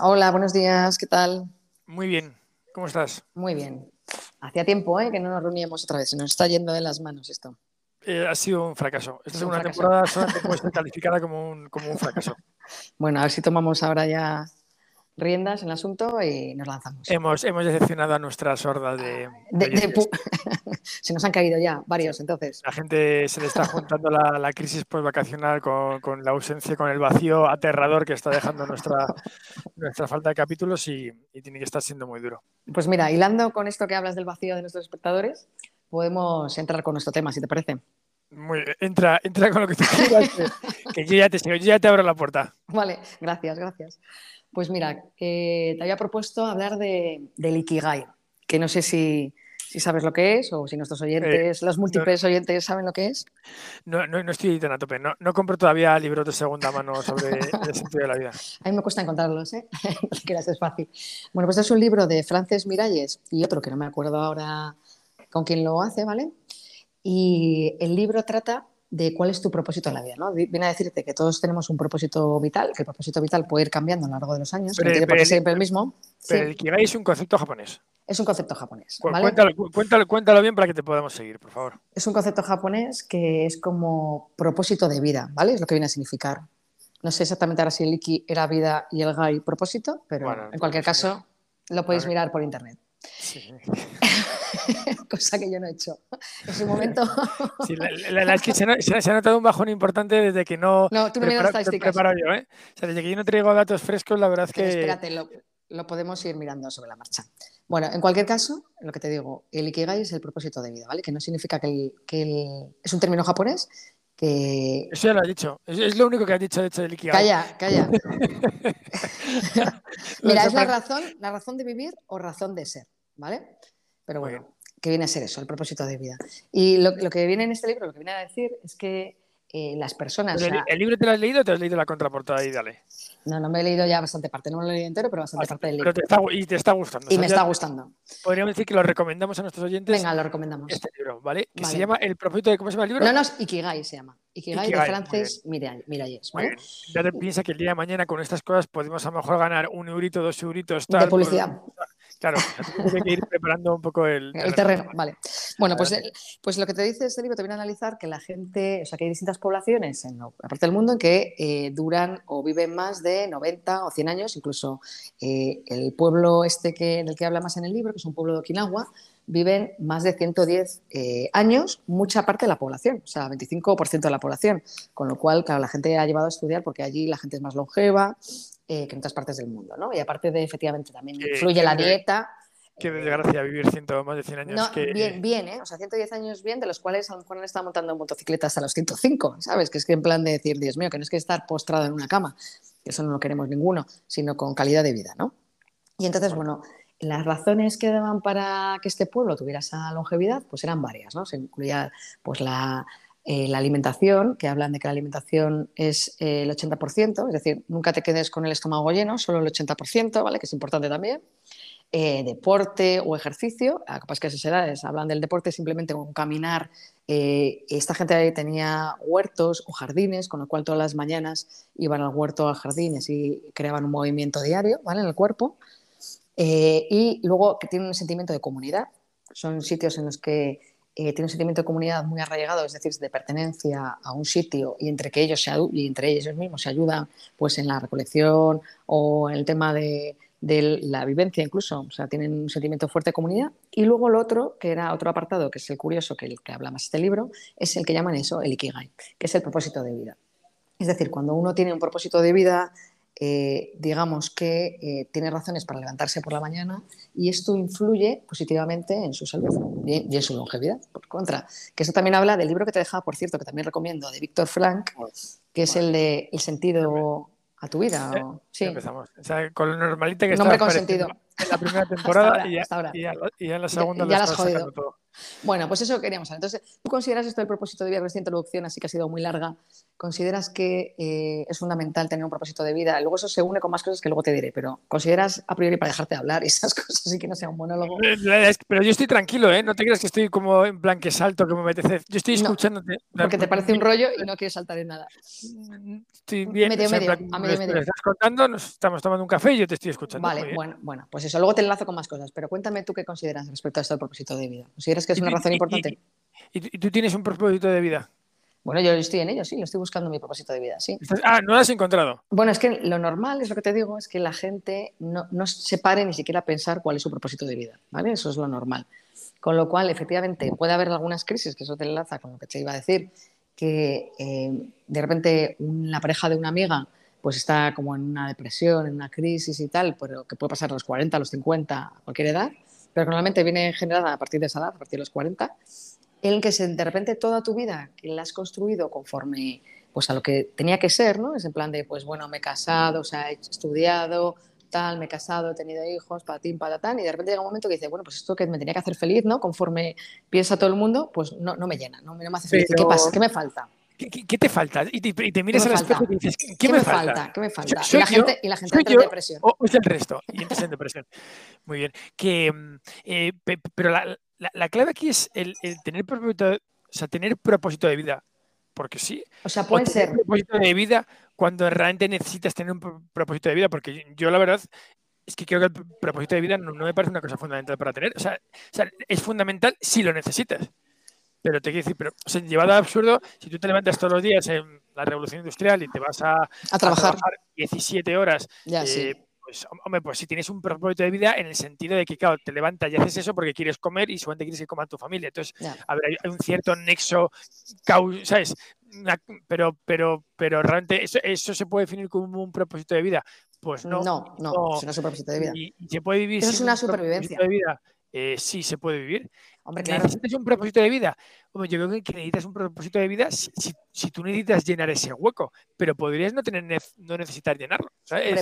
Hola, buenos días, ¿qué tal? Muy bien, ¿cómo estás? Muy bien. Hacía tiempo ¿eh? que no nos reuníamos otra vez, se nos está yendo de las manos esto. Eh, ha sido un fracaso. Esta Es un segunda temporada solamente puede ser calificada como un, como un fracaso. Bueno, a ver si tomamos ahora ya riendas en el asunto y nos lanzamos. Hemos, hemos decepcionado a nuestras hordas de, pu- se nos han caído ya varios, entonces. La gente se le está juntando la, la crisis postvacacional con, con la ausencia, con el vacío aterrador que está dejando nuestra, nuestra falta de capítulos y, y tiene que estar siendo muy duro. Pues mira, hilando con esto que hablas del vacío de nuestros espectadores, podemos entrar con nuestro tema, si te parece. Muy, entra, entra con lo que tú quieras, que, que yo ya te sigo, yo ya te abro la puerta. Vale, gracias, gracias. Pues mira, eh, te había propuesto hablar de, del Ikigai, que no sé si, si sabes lo que es o si nuestros oyentes, los múltiples oyentes saben lo que es. No, no, no estoy tan a tope. No, no compro todavía libros de segunda mano sobre el sentido de la vida. A mí me cuesta encontrarlos, ¿eh? Creas, es fácil. Bueno, pues es un libro de Frances Miralles y otro que no me acuerdo ahora con quién lo hace, ¿vale? Y el libro trata de cuál es tu propósito en la vida, ¿no? Viene a decirte que todos tenemos un propósito vital, que el propósito vital puede ir cambiando a lo largo de los años, Pero- no tiene por qué siempre el mismo. Pero Sí, el Ikigai es un concepto japonés. es un concepto japonés, ¿vale? Cuéntalo, cu- cuéntalo, cuéntalo bien para que te podamos seguir, por favor. Es un concepto japonés que es como propósito de vida, ¿vale? Es lo que viene a significar. No sé exactamente ahora si el Iki era vida y el Gai propósito, pero Bueno, en cualquier caso lo podéis mirar por internet. Sí. Cosa que yo no he hecho. En su momento. Sí, la, la- es que se, ha- se notado un bajón importante desde que no, No, tú no miras preparo- yo, ¿eh? O sea, desde que yo no traigo datos frescos, la verdad es Pero que espérate, lo, lo podemos ir mirando sobre la marcha. Bueno, en cualquier caso, lo que te digo, el Ikigai es el propósito de vida, ¿vale? Que no significa que el. que el- es un término japonés que. eso ya lo has dicho. Es, es lo único que has dicho, de hecho, del Ikigai. Calla, calla. Mira, es la razón, la razón de vivir o razón de ser, ¿vale? Pero bueno, que viene a ser eso, el propósito de vida. Y lo, lo que viene en este libro, lo que viene a decir es que eh, las personas. O el, sea, el libro te lo has leído o te has leído la contraportada y dale. no, no me he leído ya bastante parte, no me lo he leído entero, pero bastante parte del libro. te está, y te está gustando. O Y sea, me está gustando. Podríamos decir que lo recomendamos a nuestros oyentes Venga, lo recomendamos. este libro, ¿vale? Que se llama El propósito de cómo se llama el libro. No, no, es Ikigai se llama. Ikigai, Ikigai, de Frances Mirall- Miralles. Ya te piensa que el día de mañana con estas cosas podemos a lo mejor ganar un eurito, dos euritos, tal. De por- publicidad. Claro, tienes que ir preparando un poco el, El terreno, vale. Bueno, pues, el- pues lo que te dice este libro te viene a analizar que la gente, o sea, que hay distintas poblaciones en la parte del mundo en que eh, duran o viven más de 90 o 100 años, incluso eh, el pueblo este que, del que habla más en el libro, que es un pueblo de Okinawa, viven más de 110 eh, años, mucha parte de la población, o sea, 25% de la población, con lo cual, claro, la gente ha llevado a estudiar porque allí la gente es más longeva eh, que en otras partes del mundo, ¿no? Y aparte de, efectivamente, también Que- influye que la de- dieta. Qué eh, desgracia vivir ciento, más de 100 años. no, que, bien, bien, ¿eh? O sea, 110 años bien, de los cuales a lo mejor han estado montando en motocicleta hasta los 105, ¿sabes? Que es que en plan de decir, Dios mío, que no es que estar postrado en una cama, que eso no lo queremos ninguno, sino con calidad de vida, ¿no? Y entonces, bueno, las razones que daban para que este pueblo tuviera esa longevidad, pues eran varias, ¿no? Se incluía, pues, la, eh, la alimentación, que hablan de que la alimentación es eh, el 80%, es decir, nunca te quedes con el estómago lleno, solo el 80%, ¿vale? Que es importante también eh, deporte o ejercicio. A capaz que esas edades hablan del deporte simplemente con caminar. Esta gente tenía huertos o jardines, con lo cual todas las mañanas iban al huerto o al jardín y creaban un movimiento diario ¿vale? en el cuerpo. Y luego que tienen un sentimiento de comunidad. Son sitios en los que eh, tienen un sentimiento de comunidad muy arraigado, es decir, de pertenencia a un sitio y entre, que ellos se, y entre ellos mismos se ayudan pues, en la recolección o en el tema de, de la vivencia incluso, o sea, tienen un sentimiento fuerte de comunidad. Y luego lo otro, que era otro apartado, que es el curioso, que el que habla más este libro, es el que llaman eso el Ikigai, que es el propósito de vida. Es decir, cuando uno tiene un propósito de vida, eh, digamos que eh, tiene razones para levantarse por la mañana y esto influye positivamente en su salud y, y en su longevidad, por contra. Que eso también habla del libro que te dejaba, por cierto, que también recomiendo, de Víctor Frank, que es el de El sentido a tu vida. o- sí, empezamos. O sea, con lo normalita que un hombre con sentido. En la primera temporada y, ya, en la segunda ya, las jodido. Bueno, pues eso queríamos saber. Entonces, ¿tú consideras esto del propósito de vida, esta introducción, así que ha sido muy larga, consideras que eh, es fundamental tener un propósito de vida? Luego eso se une con más cosas que luego te diré, pero ¿consideras a priori para dejarte hablar y esas cosas y que no sea un monólogo? Eh, pero yo estoy tranquilo, ¿eh? No te creas que estoy como en plan que salto, que me metece. Yo estoy escuchándote. porque te parece un rollo y no quieres saltar en nada. Estoy bien. Medio, medio, a medio, medio. estás contando, nos estamos tomando un café y yo te estoy escuchando. Vale, bueno, bueno, pues eso. Luego te enlazo con más cosas, pero cuéntame tú qué consideras respecto a esto del propósito de vida. ¿Consideras que es una razón importante? ¿Y, tú tienes un propósito de vida? Bueno, yo estoy en ello, sí, lo estoy buscando mi propósito de vida, sí. Ah, no lo has encontrado. Bueno, es que lo normal, es lo que te digo, es que la gente no, no se pare ni siquiera a pensar cuál es su propósito de vida, ¿vale? Eso es lo normal. Con lo cual, efectivamente, puede haber algunas crisis, que eso te enlaza con lo que te iba a decir, que eh, de repente una pareja de una amiga pues está como en una depresión, en una crisis y tal, pero que puede pasar a los 40, a los 50, a cualquier edad, pero que normalmente viene generada a partir de esa edad, a partir de los 40, en que se, de repente toda tu vida que la has construido conforme pues a lo que tenía que ser, ¿no? Es en plan de, pues bueno, me he casado, o sea, he estudiado, tal, me he casado, he tenido hijos, patín, patatán, y de repente llega un momento que dice, bueno, pues esto que me tenía que hacer feliz, ¿no? Conforme piensa todo el mundo, pues no, no me llena, no, me hace feliz. ¿Qué pasa? ¿Qué me falta? ¿Qué, te falta? Y te, miras al espejo y dices, ¿qué, me, falta? ¿Qué me falta? y, la gente, y la gente entra en depresión. O es el resto, y entras en depresión. Muy bien. Que, mm, eh, pero la, la, clave aquí es el, tener propósito, o sea, tener propósito de vida. Porque sí. O sea, puede ser. propósito de vida cuando realmente necesitas tener un propósito de vida. Porque yo, la verdad, es que creo que el propósito de vida no, me parece una cosa fundamental para tener. O sea, o sea, es fundamental si lo necesitas. Pero te quiero decir, pero, o sea, llevado a absurdo, si tú te levantas todos los días en la revolución industrial y te vas a, a, trabajar. 17 horas, ya, sí. Eh, pues, hombre, pues si tienes un propósito de vida en el sentido de que, claro, te levantas y haces eso porque quieres comer y solamente quieres que coma tu familia. Entonces, a ver, hay un cierto nexo, ¿sabes? pero, pero, pero realmente eso, eso, se puede definir como un propósito de vida. Pues no. No, no, es un propósito de vida. Y, se puede vivir. Eso es una supervivencia. De vida. Eh, sí, se puede vivir. Hombre, claro. ¿Necesitas un propósito de vida? Hombre, yo creo que necesitas un propósito de vida si, si, tú necesitas llenar ese hueco, pero podrías no tener no necesitar llenarlo.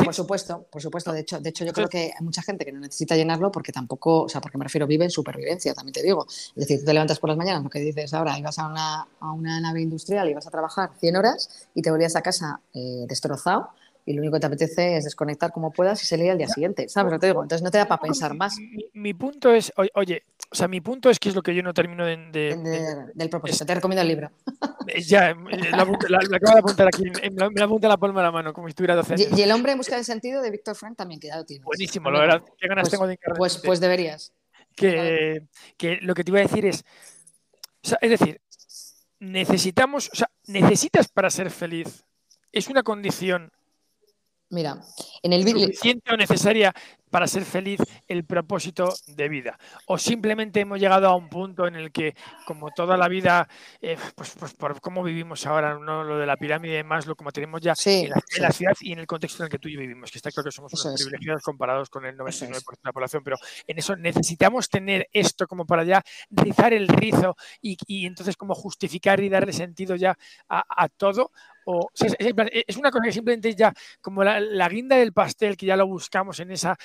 por supuesto, por supuesto. De hecho, de hecho, yo creo que hay mucha gente que no necesita llenarlo porque tampoco, o sea, porque me refiero, vive en supervivencia, también te digo. Es decir, tú te levantas por las mañanas, lo que dices ahora, ibas a una, a una nave industrial y vas a trabajar 100 horas y te volvías a casa eh, destrozado y lo único que te apetece es desconectar como puedas y salir al día siguiente, ¿sabes? No te digo, entonces no te da para pensar más. Mi, punto es, oye, o sea, mi punto es que es lo que yo no termino de... del propósito, te recomiendo el libro. Eh, ya, la, acabo de apuntar aquí, me la apunta la palma de la mano, como si estuviera docente. Y, El hombre en busca de sentido de Víctor Frank también, que ya lo tienes. Buenísimo, la verdad, qué ganas pues, tengo de encargar. Pues, pues deberías. Que, que lo que te iba a decir es, o sea, es decir, necesitamos, o sea, necesitas para ser feliz, es una condición Mira, en el vídeo. Suficiente o necesaria para ser feliz el propósito de vida. O simplemente hemos llegado a un punto en el que, como toda la vida, eh, pues, pues, por cómo vivimos ahora, ¿no? lo de la pirámide más lo como tenemos ya en, la, ciudad y en el contexto en el que tú y yo vivimos, que está claro que somos unos privilegiados comparados con el 99% de la población, pero en eso necesitamos tener esto como para ya rizar el rizo y, entonces como justificar y darle sentido ya a, todo. O, es, una cosa que simplemente ya como la, la guinda del pastel que ya lo buscamos en esa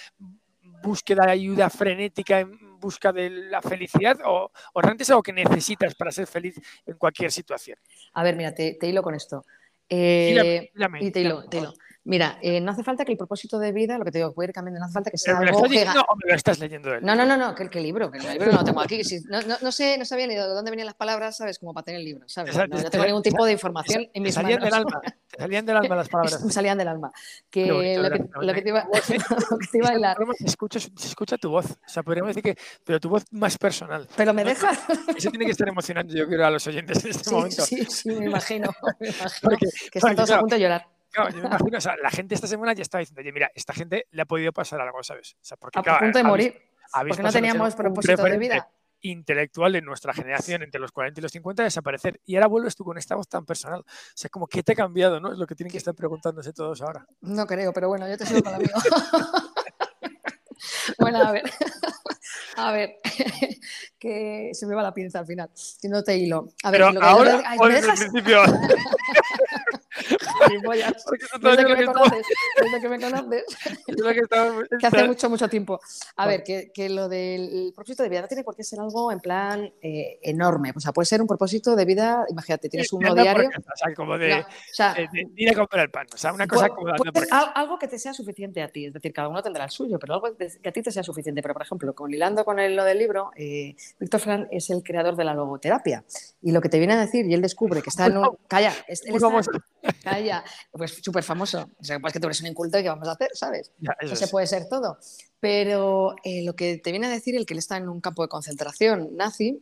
búsqueda de ayuda frenética en busca de la felicidad o, realmente es algo que necesitas para ser feliz en cualquier situación? A ver, mira, te, hilo con esto. Eh, y te hilo, te hilo. Mira, eh, no hace falta que el propósito de vida, lo que te digo, puede ir cambiando, no hace falta que sea algo... Lo estás o me lo estás leyendo él? No, no, no, no que, el libro, que el libro no lo tengo aquí. no, no, no, sé, no sabía ni de dónde venían las palabras, ¿sabes? Como para tener el libro, ¿sabes? No, tengo ningún tipo de información en mis salían del alma, salían del alma las palabras. Me salían del alma. Que lo, que, lo, que, te iba, lo que te iba a hablar... Se escucha, se escucha tu voz, o sea, podríamos decir que, pero tu voz más personal. Pero me dejas... Eso tiene que estar emocionando, yo creo, a los oyentes en este momento. Sí, sí, me imagino, me imagino que están todos a punto de llorar. Claro, yo me imagino, o sea, la gente esta semana ya estaba diciendo, oye, mira, esta gente le ha podido pasar algo, ¿sabes? O sea, porque, a punto de morir. porque no teníamos propósito de vida. intelectual de nuestra generación entre los 40 y los 50 desaparecer. Y ahora vuelves tú con esta voz tan personal. O sea, como, ¿qué te ha cambiado? ¿no? Es lo que tienen que estar preguntándose todos ahora. No creo, pero bueno, yo te sigo con la bueno, a ver. A ver, que se me va la pinza al final, si no te hilo. A ver, pero ahora, o desde el principio. Desde que me conoces, desde que me conoces, que hace mucho, mucho tiempo. A ver, que, que, lo del propósito de vida no tiene por qué ser algo en plan eh, enorme. O sea, puede ser un propósito de vida, imagínate, tienes uno diario. o sea, como de, o sea, de, ir a comprar el pan. O sea, una cosa como algo que te sea suficiente a ti. Es decir, cada uno tendrá el suyo, pero algo que a ti te sea suficiente. Pero, por ejemplo, con hilando con el, lo del libro, eh, Víctor Fran es el creador de la logoterapia. Y lo que te viene a decir, y él descubre que está en un. Calla, él Calla, pues súper famoso. O sea, pues que tú eres un inculto y qué vamos a hacer, ¿sabes? no se puede ser todo. Pero eh, lo que te viene a decir el que él está en un campo de concentración nazi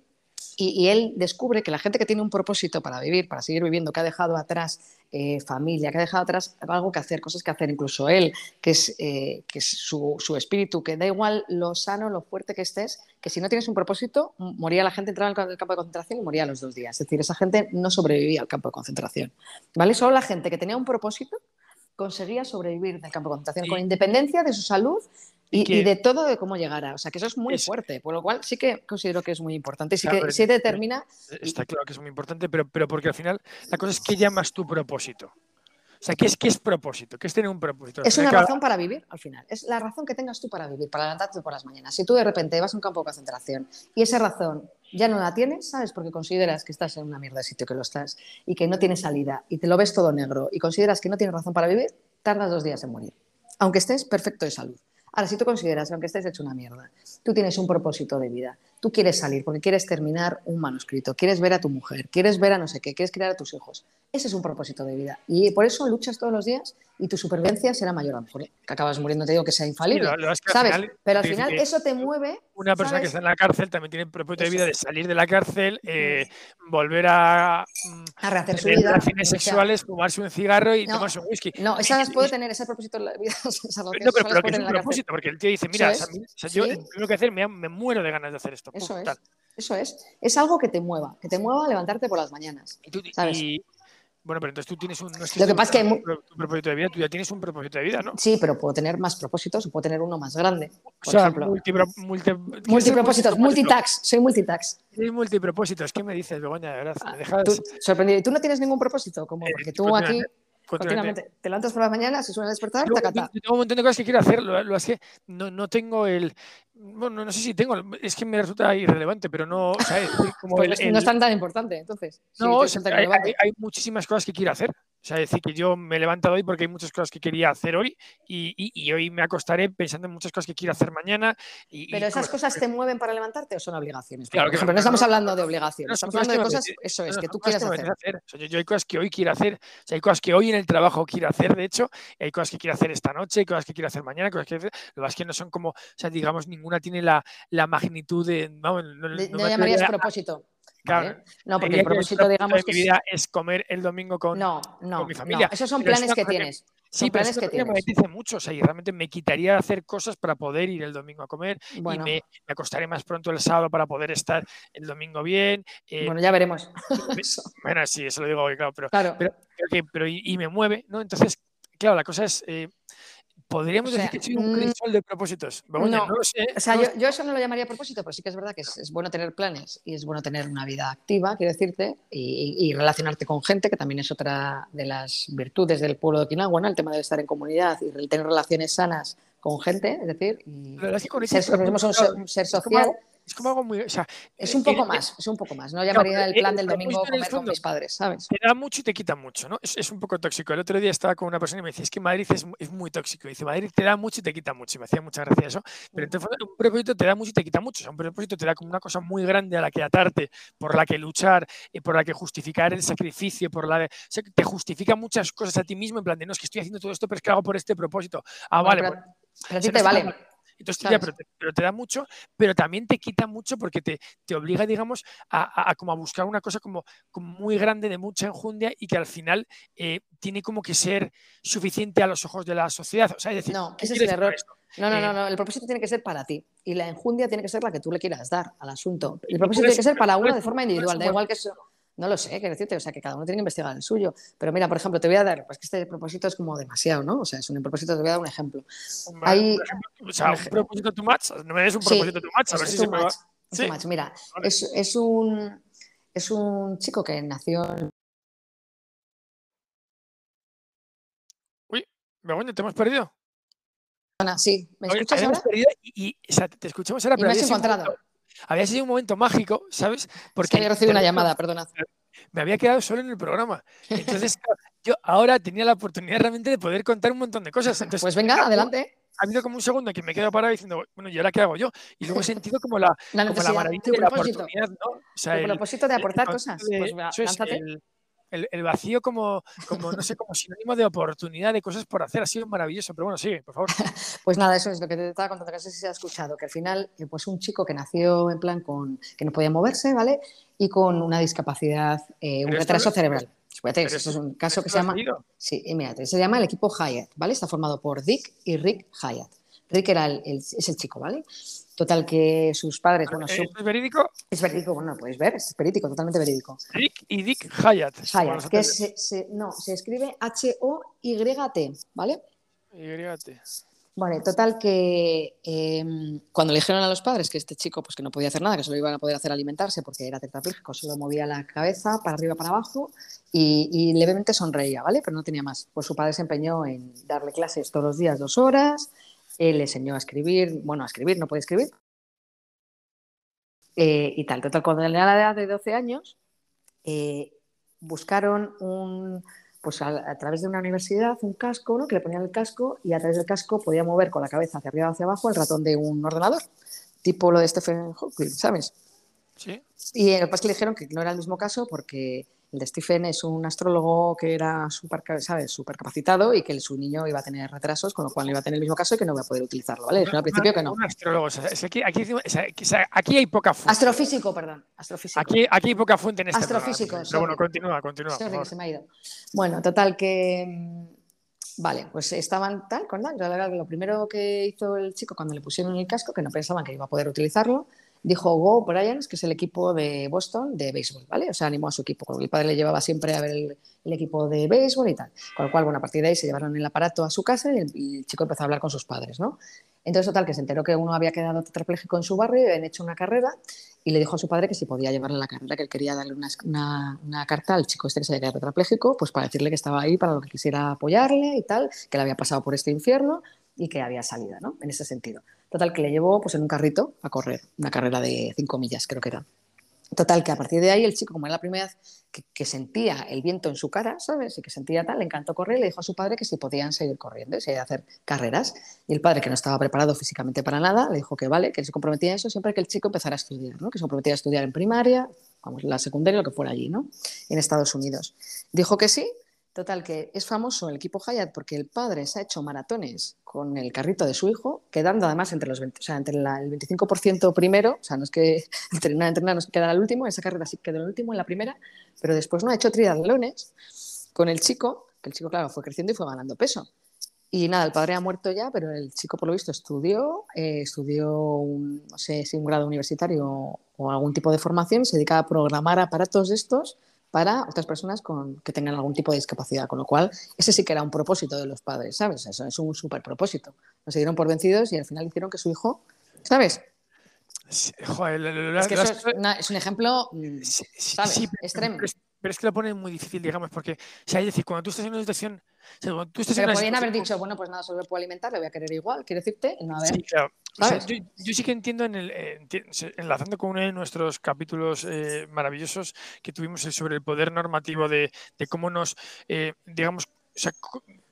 y, él descubre que la gente que tiene un propósito para vivir, para seguir viviendo, que ha dejado atrás eh, familia, que ha dejado atrás algo que hacer, cosas que hacer, incluso él, que es, eh, que es su, su, espíritu, que da igual lo sano, lo fuerte que estés, que si no tienes un propósito, moría la gente, entraba al campo de concentración y moría a los dos días. Es decir, esa gente no sobrevivía al campo de concentración. ¿vale? Solo la gente que tenía un propósito conseguía sobrevivir en el campo de concentración con independencia de su salud y, de todo de cómo llegara. O sea, que eso es muy fuerte, por lo cual sí que considero que es muy importante. Sí que sí determina. Está claro que es muy importante, pero, pero porque al final la cosa es que llamas tu propósito. O sea, ¿qué es, qué es propósito? ¿Qué es tener un propósito? Es una razón para vivir, al final. Es la razón que tengas tú para vivir, para levantarte por las mañanas. Si tú de repente vas a un campo de concentración y esa razón ya no la tienes, ¿sabes? Porque consideras que estás en una mierda de sitio que lo estás y que no tienes salida y te lo ves todo negro y consideras que no tienes razón para vivir, tardas dos días en morir. Aunque estés perfecto de salud. Ahora, si tú consideras que aunque estés hecho una mierda, tú tienes un propósito de vida, tú quieres salir porque quieres terminar un manuscrito, quieres ver a tu mujer, quieres ver a no sé qué, quieres criar a tus hijos, ese es un propósito de vida. Y por eso luchas todos los días y tu supervivencia será mayor. A lo mejor que acabas muriendo, te digo que sea infalible. ¿sabes? Pero al final eso te mueve. Una persona que está en la cárcel también tiene el propósito de vida de salir de la cárcel, eh, volver a, mm, a rehacer su vida. relaciones sexuales, fumarse un cigarro y tomarse un whisky. No, esas puede tener ese propósito en la vida. no, pero, pero que es un propósito, porque el tío dice, mira, yo tengo que hacer, me, me, muero de ganas de hacer esto. Eso es. Eso es. Es algo que te mueva, que te mueva a levantarte por las mañanas. ¿sabes? Bueno, pero entonces tú tienes un. No es que Lo que pasa es que. Tu propósito de vida, tú ya tienes un propósito de vida, ¿no? Sí, pero puedo tener más propósitos o puedo tener uno más grande. Por o sea, ejemplo. Multi, multi, multipropósitos, multitax, soy multitax. Soy multipropósitos, ¿qué me dices, Begoña? De verdad, me ah, dejas. Tú, sorprendido. ¿Y tú no tienes ningún propósito? Como eh, porque tú aquí. Continuamente. Te levantas por las mañanas, se suena despertar, yo, Yo, tengo un montón de cosas que quiero hacer, lo, lo es que no, no, tengo el. Bueno, no sé si tengo, es que me resulta irrelevante, pero no. O sea, es como pues el, el, no es tan, tan importante, entonces. No, sí, hay, hay, hay, muchísimas cosas que quiero hacer. O sea, decir que yo me he levantado hoy porque hay muchas cosas que quería hacer hoy y, y, y hoy me acostaré pensando en muchas cosas que quiero hacer mañana. Y, ¿Pero esas cosas te mueven para levantarte o son obligaciones? Claro, por ejemplo, no, estamos hablando de obligaciones, estamos hablando de cosas, eso es, que tú quieras hacer. hacer. O sea, yo, yo, hay cosas que hoy quiero hacer, o sea, hay cosas que hoy en el trabajo quiero hacer, de hecho, hay cosas que quiero hacer esta noche, hay cosas que quiero hacer mañana, cosas que quiero hacer. Lo que es que no son como, o sea, digamos, ninguna tiene la, la magnitud de. Vamos, no, no, no llamarías propósito. Claro. No, porque el propósito, digamos. Que mi vida es comer el domingo con, no, no, con mi familia. No, esos son planes que tienes. Sí, pero es que me dice mucho, o sea, y realmente me quitaría hacer cosas para poder ir el domingo a comer bueno. y me, me, acostaré más pronto el sábado para poder estar el domingo bien. Eh, bueno, ya veremos. bueno, sí, eso lo digo hoy, claro, pero, claro. pero, pero, pero y, y, me mueve, ¿no? Entonces, claro, la cosa es, eh, Podríamos o sea, decir que soy un mm, crisol de propósitos. Begoña, no, no lo sé, o sea, no yo, yo, eso no lo llamaría propósito, pero sí que es verdad que es, es, bueno tener planes y es bueno tener una vida activa, quiero decirte, y, y, relacionarte con gente, que también es otra de las virtudes del pueblo de Okinawa, ¿no? el tema de estar en comunidad y tener relaciones sanas con gente, es decir, y es que con ser, somos un ser, un ser social. Es como algo muy. O sea, es un poco más, es un poco más. No llamaría no, el plan del domingo comer fondo, con mis padres, ¿sabes? Te da mucho y te quita mucho, ¿no? Es, es, un poco tóxico. El otro día estaba con una persona y me decía, es que Madrid es, es muy tóxico. Y dice, Madrid te da mucho y te quita mucho. Y me hacía mucha gracia eso. Pero entonces un propósito te da mucho y te quita mucho. O sea, un propósito te da como una cosa muy grande a la que atarte, por la que luchar, y por la que justificar el sacrificio, por la de, o sea, te justifica muchas cosas a ti mismo, en plan de, no, es que estoy haciendo todo esto, pero es que hago por este propósito. Ah, vale. Pero, pero a ti te vale. Entonces, ya, pero, te, pero, te, da mucho, pero también te quita mucho porque te, te obliga, digamos, a, a, a, como a buscar una cosa como, como, muy grande, de mucha enjundia y que al final eh, tiene como que ser suficiente a los ojos de la sociedad. O sea, es decir, no, ese es el error. No, no, no, no, el propósito tiene que ser para ti y la enjundia tiene que ser la que tú le quieras dar al asunto. El propósito tiene que ser para uno de forma individual, da igual que eso no lo sé, quiero decirte, o sea, que cada uno tiene que investigar el suyo. Pero mira, por ejemplo, te voy a dar, pues que este propósito es como demasiado, ¿no? O sea, es un propósito, te voy a dar un ejemplo. Hay, o sea, un, un propósito too much, no me des un propósito sí, too much, a ver si se me va. Sí. Mira, vale. es, es, un, es un chico que nació Begoña, ¿te hemos perdido? sí, ¿me escuchas ahora? Perdido y, o sea, te escuchamos ahora, pero me has encontrado. Había sido un momento mágico, ¿sabes? Porque había recibido una llamada, perdona. Me había quedado solo en el programa. Entonces, yo ahora tenía la oportunidad realmente de poder contar un montón de cosas. Entonces, pues venga, adelante. Ha habido como un segundo que me quedo parado diciendo, bueno, ¿y ahora qué hago yo? Y luego he sentido como la, la, como la maravilla de la oportunidad, ¿no? O sea, el, propósito de aportar cosas. pues lánzate el, vacío como, como, no sé, como sinónimo de oportunidad, de cosas por hacer. Ha sido maravilloso, pero bueno, sigue, por favor. pues nada, eso es lo que te estaba contando, que no sé si se ha escuchado, que al final, eh, pues un chico que nació en plan con, que no podía moverse, ¿vale? Y con una discapacidad, eh, un retraso cerebral. eso es un caso que se llama... Sí, se llama el equipo Hyatt, ¿vale? Está formado por Dick y Rick Hyatt. Rick era el, es el chico, ¿vale? Total, que sus padres. Bueno, ¿Es verídico? Es verídico, bueno, puedes ver, es verídico, totalmente verídico. Rick y Dick Hyatt. Hyatt, que se, no, se escribe H-O-Y-T, ¿vale? Y-T. Vale, total que em, cuando le dijeron a los padres que este chico pues que no podía hacer nada, que solo iban a poder hacer alimentarse porque era tetrapléjico, solo movía la cabeza para arriba para abajo y, y, levemente sonreía, ¿vale? Pero no tenía más. Pues su padre se empeñó en darle clases todos los días, dos horas, él le enseñó a escribir, bueno, a escribir, no puede escribir. Eh, y tal, total, cuando tenía la edad de 12 años, eh, buscaron un, pues a, través de una universidad un casco, ¿no? que le ponían el casco y a través del casco podía mover con la cabeza hacia arriba o hacia abajo el ratón de un ordenador, tipo lo de Stephen Hawking, ¿sabes? Sí. Y lo que pasa es que le dijeron que no era el mismo caso porque el de Stephen es un astrólogo que era súper capacitado y que su niño iba a tener retrasos, con lo cual iba a tener el mismo caso y que no iba a poder utilizarlo, ¿vale? al principio que no. Un astrólogo, aquí, hay poca fuente. Astrofísico, perdón. Astrofísico. Aquí, aquí hay poca fuente en este Astrofísico, Pero bueno, continúa, continúa. se me ha ido. Bueno, total que... Mm, vale, pues estaban tal con tal. Lo primero que hizo el chico cuando le pusieron el casco, que no pensaban que iba a poder utilizarlo, dijo Go Bryans, que es el equipo de Boston de béisbol, ¿vale? O sea, animó a su equipo, el padre le llevaba siempre a ver el, equipo de béisbol y tal. Con lo cual, bueno, a partir de ahí se llevaron el aparato a su casa y el, chico empezó a hablar con sus padres, ¿no? Entonces, total, que se enteró que uno había quedado tetrapléjico en su barrio y habían hecho una carrera y le dijo a su padre que si podía llevarle la carrera, que él quería darle una, una, carta al chico este que se había quedado tetrapléjico, pues para decirle que estaba ahí para lo que quisiera apoyarle y tal, que le había pasado por este infierno y que había salida, ¿no? En ese sentido. Total, que le llevó pues, en un carrito a correr, una carrera de 5 millas, creo que era. Total, que a partir de ahí el chico, como era la primera vez que, sentía el viento en su cara, ¿sabes? Y que sentía tal, le encantó correr le dijo a su padre que si podían seguir corriendo y hacer carreras. Y el padre, que no estaba preparado físicamente para nada, le dijo que vale, que se comprometía a eso siempre que el chico empezara a estudiar, ¿no? Que se comprometía a estudiar en primaria, vamos, la secundaria, lo que fuera allí, ¿no? En Estados Unidos. Dijo que sí, Total, que es famoso el equipo Hayat porque el padre se ha hecho maratones con el carrito de su hijo, quedando además entre los o sea, entre el 25% primero, o sea, no es que entrenar, entrenar, no es que quedara el último, esa carrera sí quedó el último en la primera, pero después no ha hecho triatlones con el chico, que el chico, claro, fue creciendo y fue ganando peso. Y nada, el padre ha muerto ya, pero el chico, por lo visto, estudió, eh, estudió, un, no sé si un grado universitario o algún tipo de formación, se dedica a programar aparatos de estos para otras personas con, que tengan algún tipo de discapacidad, con lo cual ese sí que era un propósito de los padres, ¿sabes? Eso es un súper propósito. No se dieron por vencidos y al final hicieron que su hijo, ¿sabes? joder, es que eso es, un ejemplo, mm, ¿sabes? Extremo pero es que lo pone muy difícil, digamos, porque, o sea, es decir, cuando tú estás en una situación. O tú estás pero podrían haber dicho, bueno, pues nada, solo puedo alimentar, le voy a querer igual, quiero decirte, no, a ver. Sí, claro. O sea, yo, sí que entiendo, en el, enlazando con uno de nuestros capítulos eh, maravillosos que tuvimos sobre el poder normativo de, de cómo nos, eh, digamos, o sea,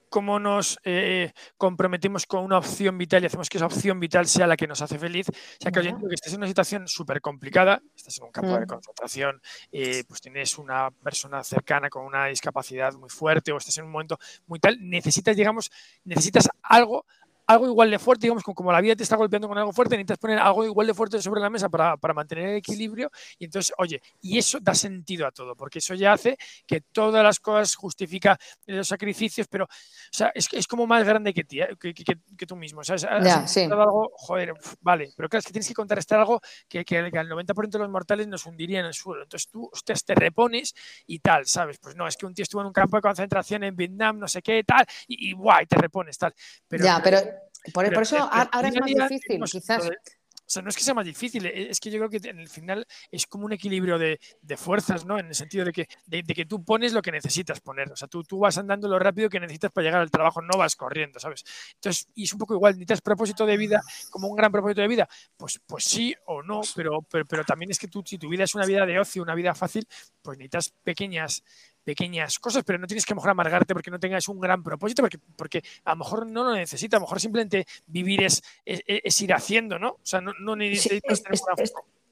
cómo nos eh, comprometemos con una opción vital y hacemos que esa opción vital sea la que nos hace feliz. O sea, que, que estás en una situación súper complicada, estás en un campo de concentración, eh, pues tienes una persona cercana con una discapacidad muy fuerte o estás en un momento muy tal, necesitas, digamos, necesitas algo algo igual de fuerte, digamos, como la vida te está golpeando con algo fuerte, necesitas poner algo igual de fuerte sobre la mesa para, para, mantener el equilibrio. Y entonces, oye, y eso da sentido a todo, porque eso ya hace que todas las cosas justifica los sacrificios, pero, o sea, es, es como más grande que, ti, eh, que, que, tú mismo. ¿sabes? Ya, sí. algo, joder, vale, pero claro, es que tienes que contar este algo que, que, el 90% de los mortales nos hundiría en el suelo. Entonces tú, hostias, te repones y tal, ¿sabes? Pues no, es que un tío estuvo en un campo de concentración en Vietnam, no sé qué, tal, y, guay, te repones, tal. Pero, ya, pero por, eso ahora es más difícil, quizás. o sea, no es que sea más difícil, e, es que yo creo que en el final es como un equilibrio de, fuerzas, ¿no? En el sentido de que, de, que tú pones lo que necesitas poner. O sea, tú, tú vas andando lo rápido que necesitas para llegar al trabajo, no vas corriendo, ¿sabes? Entonces, y es un poco igual, necesitas propósito de vida como un gran propósito de vida. Pues, pues sí o no, pero, pero, pero también es que tú, si tu vida es una vida de ocio, una vida fácil, pues necesitas pequeñas pequeñas cosas, pero no tienes que a lo mejor amargarte porque no tengas un gran propósito, porque, porque a lo mejor no lo necesitas, a lo mejor simplemente vivir es, es, ir haciendo, ¿no? O sea, no, no necesitas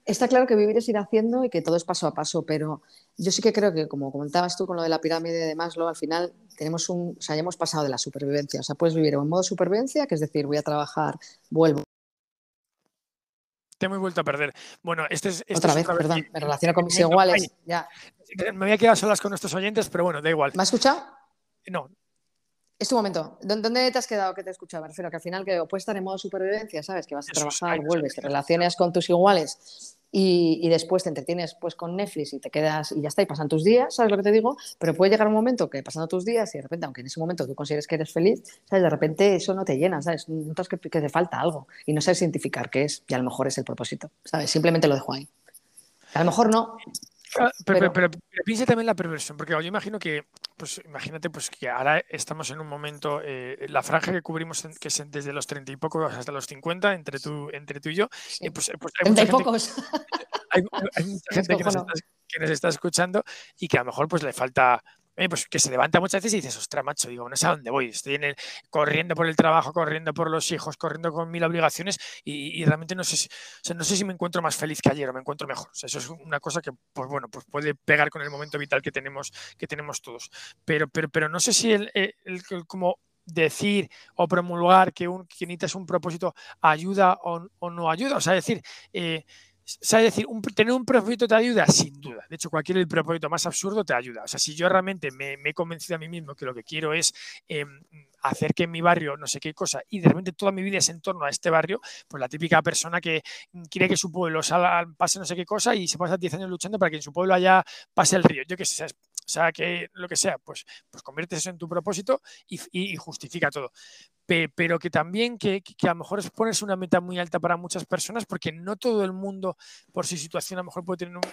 Está claro que vivir es ir haciendo y que todo es paso a paso, pero yo sí que creo que, como comentabas tú con lo de la pirámide de Maslow, al final tenemos un, o sea, ya hemos pasado de la supervivencia. O sea, puedes vivir en modo supervivencia, que es decir, voy a trabajar, vuelvo. Te hemos vuelto a perder. Bueno, este es. Este otra vez, perdón, me relaciono con mis iguales. Ya. Me había quedado solas con nuestros oyentes, pero bueno, da igual. ¿Me has escuchado? No. Es tu momento. ¿Dónde te has quedado que te escuchaba? Refiero que al final que puedes estar en modo supervivencia, ¿sabes? Que vas a trabajar, vuelves, te relacionas con tus iguales y, después te entretienes pues con Netflix y te quedas y ya está, y pasan tus días, ¿sabes lo que te digo? Pero puede llegar un momento que pasando tus días y de repente, aunque en ese momento tú consideres que eres feliz, ¿sabes? De repente eso no te llena, ¿sabes? Notas que, que te falta algo y no sabes identificar qué es y a lo mejor es el propósito, ¿sabes? Simplemente lo dejo ahí. A lo mejor no, Ah, pero, pero, piensa también la perversión, porque yo imagino que, pues imagínate pues que ahora estamos en un momento, eh, la franja que cubrimos, que es desde los 30 y pocos hasta los 50, entre tú, entre tú y yo, eh, pues, pues, hay, mucha pocos. hay, mucha gente que nos, está, que nos, está, escuchando y que a lo mejor pues le falta pues que se levanta muchas veces y dices, ostras, macho, digo, no sé a dónde voy, estoy en el, corriendo por el trabajo, corriendo por los hijos, corriendo con mil obligaciones y, realmente no sé, si, no sé si me encuentro más feliz que ayer o me encuentro mejor. eso es una cosa que, pues bueno, pues puede pegar con el momento vital que tenemos, que tenemos todos. Pero, pero, pero no sé si el, como decir o promulgar que, un, que necesitas un propósito ayuda o, no ayuda. O sea, decir, eh, es decir, tener un propósito te ayuda, sin duda. De hecho, cualquier el propósito más absurdo te ayuda. O sea, si yo realmente me, he convencido a mí mismo que lo que quiero es em, hacer que en mi barrio no sé qué cosa y de repente toda mi vida es en torno a este barrio, pues la típica persona que quiere que su pueblo pase no sé qué cosa y se pasa 10 años luchando para que en su pueblo allá pase el río. Yo qué sé, o sea, que lo que sea, pues, pues conviertes eso en tu propósito y justifica todo pero que también que, a lo mejor es ponerse una meta muy alta para muchas personas porque no todo el mundo por su situación a lo mejor puede tener un...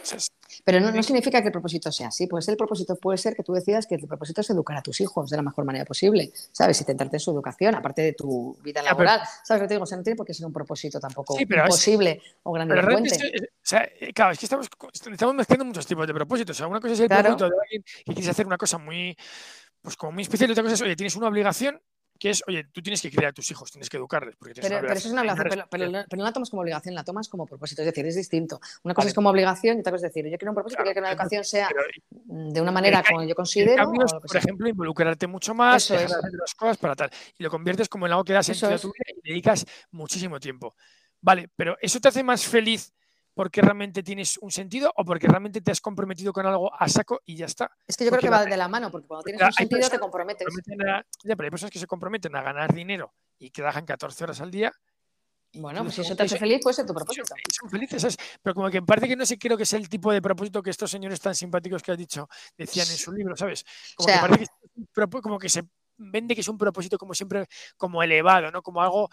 Pero no, no significa que el propósito sea así, pues el propósito puede ser que tú decidas que el propósito es educar a tus hijos de la mejor manera posible, ¿sabes? Y centrarte en su educación, aparte de tu vida laboral, ¿sabes lo que te digo? O sea, no tiene por qué ser un propósito tampoco imposible o grande o sea, eh, claro, es que estamos, estamos mezclando muchos tipos de propósitos. O sea, una cosa es el propósito de alguien que quieres hacer una cosa muy, pues como muy especial y otra cosa es, oye, tienes una obligación que es, oye, tú tienes que criar a tus hijos, tienes que educarles. Porque pero, pero, eso es una obligación, pero, no la tomas como obligación, la tomas como propósito, es decir, es distinto. Una cosa es como obligación y otra cosa es decir, yo quiero un propósito, quiero que una educación sea de una manera como yo considero. por ejemplo, involucrarte mucho más, hacer las cosas para tal. Y lo conviertes como en algo que das sentido a tu vida y dedicas muchísimo tiempo. Vale, pero eso te hace más feliz porque realmente tienes un sentido o porque realmente te has comprometido con algo a saco y ya está. Es que yo creo que va de la mano, porque cuando tienes un sentido te comprometes. ya, pero hay personas que se comprometen a ganar dinero y que trabajan 14 horas al día. Bueno, pues si eso te hace feliz, puede ser tu propósito. Son, felices, ¿sabes? Pero como que parece que no sé, creo que es el tipo de propósito que estos señores tan simpáticos que has dicho decían en su libro, ¿sabes? Como que parece que, como que se vende que es un propósito como siempre, como elevado, ¿no? Como algo...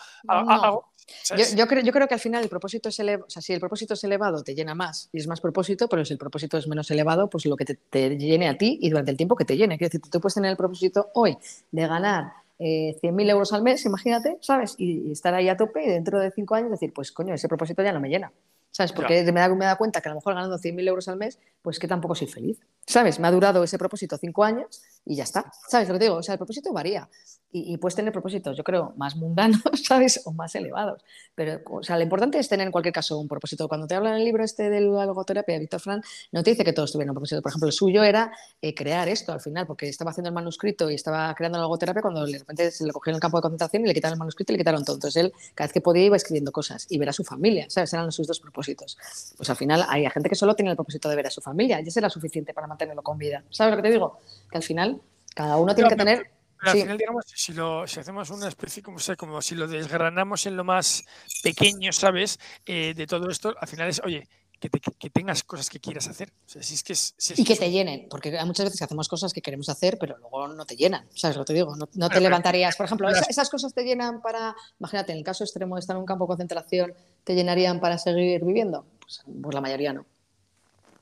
yo, creo, yo creo que al final el propósito es elevado, o sea, si el propósito es elevado te llena más y es más propósito, pero si el propósito es menos elevado, pues lo que te, llene a ti y durante el tiempo que te llene. Quiero decir, tú puedes tener el propósito hoy de ganar eh, 100.000 euros al mes, imagínate, ¿sabes? Y, y, estar ahí a tope y dentro de cinco años decir, pues coño, ese propósito ya no me llena. ¿Sabes? Porque me, da, me da cuenta que a lo mejor ganando 100.000 euros al mes, pues que tampoco soy feliz. ¿Sabes? Me ha durado ese propósito cinco años y ya está. ¿Sabes lo que te digo? O sea, el propósito varía y, puedes tener propósitos, yo creo, más mundanos, ¿sabes? O más elevados. Pero, o sea, lo importante es tener en cualquier caso un propósito. Cuando te habla en el libro este de la logoterapia, Víctor Fran, no te dice que todos tuvieran un propósito. Por ejemplo, el suyo era eh, crear esto al final, porque estaba haciendo el manuscrito y estaba creando la logoterapia cuando de repente se le cogieron el campo de concentración y le quitaron el manuscrito y le quitaron todo. Entonces él, cada vez que podía, iba escribiendo cosas y ver a su familia, ¿sabes? Eran sus dos propósitos. Pues al final hay gente que solo tiene el propósito de ver a su familia y eso era suficiente para mantenerlo con vida. ¿Sabes lo que te digo? Que al final cada uno tiene que tener pero al final, digamos, si, lo, si hacemos una especie, como, sea, como si lo desgranamos en lo más pequeño, ¿sabes? Eh, de todo esto, al final es, oye, que, tengas cosas que quieras hacer. es que y que te llenen, porque hay muchas veces que hacemos cosas que queremos hacer, pero luego no te llenan. ¿Sabes lo que te digo? No, te levantarías. Por ejemplo, esas, cosas te llenan para, imagínate, en el caso extremo de estar en un campo de concentración, ¿te llenarían para seguir viviendo? pues, pues la mayoría no.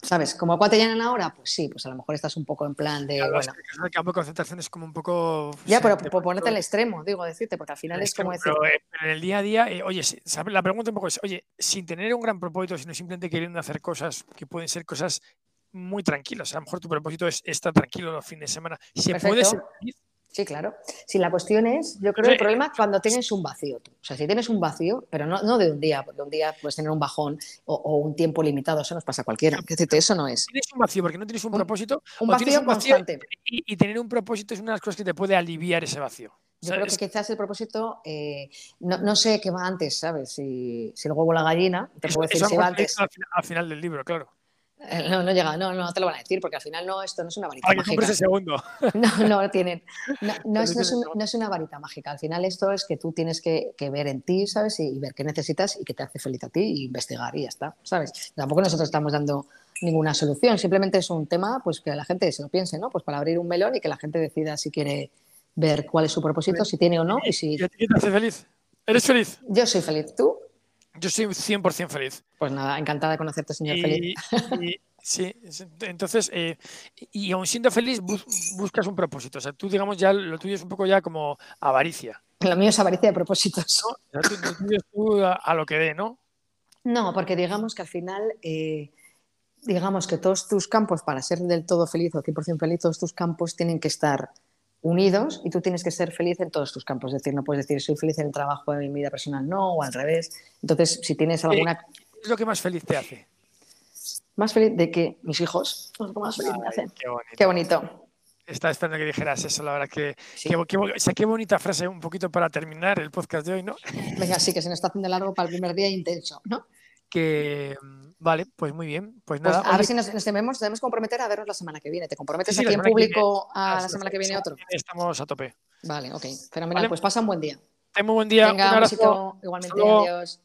¿Sabes? ¿Como a cuál te llenan ahora? Pues sí, pues a lo mejor estás un poco en plan de. bueno. el campo de concentración es como un poco. Ya, pero por ponerte el extremo, digo, decirte, porque al final es como decir. Pero en el día a día, eh, oye, la pregunta un poco es: oye, sin tener un gran propósito, sino simplemente queriendo hacer cosas que pueden ser cosas muy tranquilas. A lo mejor tu propósito es estar tranquilo los fines de semana. ¿Se puede ser Sí, claro. Si la cuestión es, yo creo que el problema es cuando tienes un vacío. O sea, si tienes un vacío, pero no, no de un día, porque un día puedes tener un bajón o, un tiempo limitado, eso nos pasa a cualquiera. Decirte, eso no es. Tienes un vacío porque no tienes un, propósito. Un vacío, constante. Y, tener un propósito es una de las cosas que te puede aliviar ese vacío. Yo creo que quizás el propósito, eh, no, sé qué va antes, ¿sabes? Si, si el huevo o la gallina, te puedo decir si va antes. al final del libro, claro. No, no llega, no, no te lo van a decir, porque al final no, esto no es una varita mágica. Ese segundo. No, no tienen. No, es, una varita mágica. Al final esto es que tú tienes que, ver en ti, ¿sabes? Y, ver qué necesitas y qué te hace feliz a ti y investigar y ya está, ¿sabes? Tampoco nosotros estamos dando ninguna solución, simplemente es un tema pues que la gente se lo piense, ¿no? Pues para abrir un melón y que la gente decida si quiere ver cuál es su propósito, si tiene o no y si... ¿Y te hace feliz? ¿Eres feliz? Yo soy feliz. ¿Tú? Yo soy 100% feliz. Pues nada, encantada de conocerte, señor feliz. sí, entonces, eh, y aún siendo feliz, buscas un propósito. O sea, tú, digamos, ya lo tuyo es un poco ya como avaricia. Lo mío es avaricia de propósitos. ¿No? tú, a, lo que dé, ¿no? No, porque digamos que al final, eh, digamos que todos tus campos, para ser del todo feliz o 100% feliz, todos tus campos tienen que estar unidos y tú tienes que ser feliz en todos tus campos. Es decir, no puedes decir soy feliz en el trabajo, en mi vida personal, no, o al revés. Entonces, si tienes alguna... ¿Qué es lo que más feliz te hace? Más feliz de que mis hijos, más feliz me hacen. Qué bonito. Estaba esperando que dijeras eso, la verdad que... Qué, bonita frase, un poquito para terminar el podcast de hoy, ¿no? Venga, sí, que se nos está haciendo largo para el primer día intenso, ¿no? Que, vale, pues muy bien. Pues, pues nada. a ver si nos, debemos, debemos, comprometer a vernos la semana que viene. ¿Te comprometes aquí en público a la semana que viene otro? Estamos a tope. Vale, ok. Fenomenal. Pues pasa un buen día. Ten muy buen día. Venga, un, besito. Igualmente, adiós.